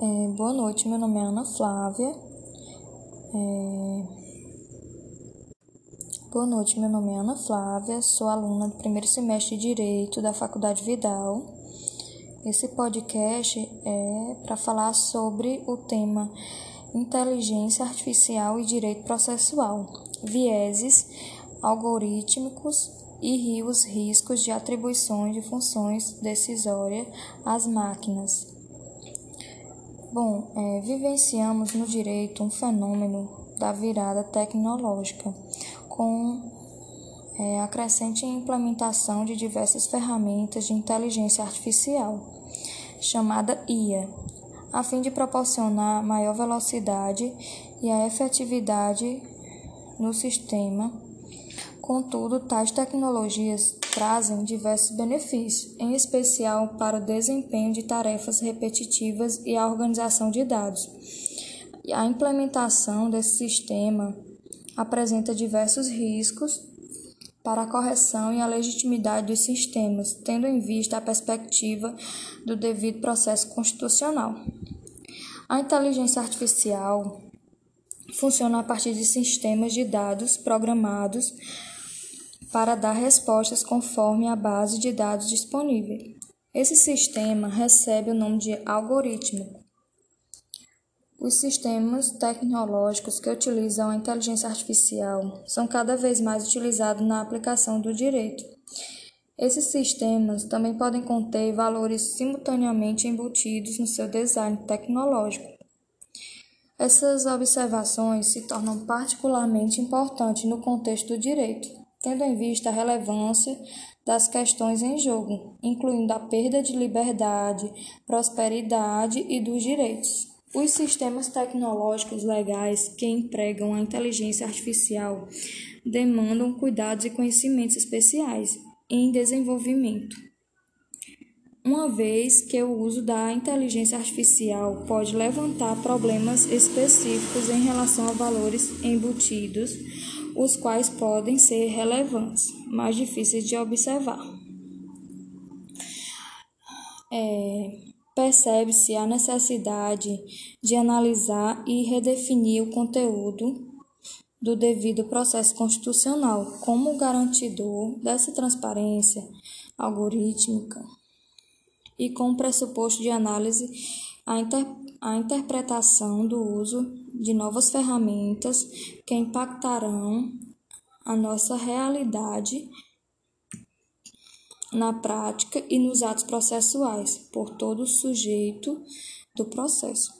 É, boa noite, meu nome é Ana Flávia. É... Boa noite, meu nome é Ana Flávia, sou aluna do primeiro semestre de Direito da Faculdade Vidal. Esse podcast é para falar sobre o tema Inteligência Artificial e Direito Processual, vieses algorítmicos e os riscos de atribuições de funções decisórias às máquinas. Bom, é, vivenciamos no direito um fenômeno da virada tecnológica, com é, a crescente implementação de diversas ferramentas de inteligência artificial, chamada IA, a fim de proporcionar maior velocidade e a efetividade no sistema. Contudo, tais tecnologias trazem diversos benefícios, em especial para o desempenho de tarefas repetitivas e a organização de dados. A implementação desse sistema apresenta diversos riscos para a correção e a legitimidade dos sistemas, tendo em vista a perspectiva do devido processo constitucional. A inteligência artificial funciona a partir de sistemas de dados programados para dar respostas conforme a base de dados disponível. Esse sistema recebe o nome de algoritmo. Os sistemas tecnológicos que utilizam a inteligência artificial são cada vez mais utilizados na aplicação do direito. Esses sistemas também podem conter valores simultaneamente embutidos no seu design tecnológico. Essas observações se tornam particularmente importantes no contexto do direito, tendo em vista a relevância das questões em jogo, incluindo a perda de liberdade, prosperidade e dos direitos. Os sistemas tecnológicos legais que empregam a inteligência artificial demandam cuidados e conhecimentos especiais em desenvolvimento. Uma vez que o uso da inteligência artificial pode levantar problemas específicos em relação a valores embutidos os quais podem ser relevantes, mas difíceis de observar. É, Percebe-se a necessidade de analisar e redefinir o conteúdo do devido processo constitucional como garantidor dessa transparência algorítmica e com o pressuposto de análise a, inter a interpretação do uso de novas ferramentas que impactarão a nossa realidade na prática e nos atos processuais por todo sujeito do processo.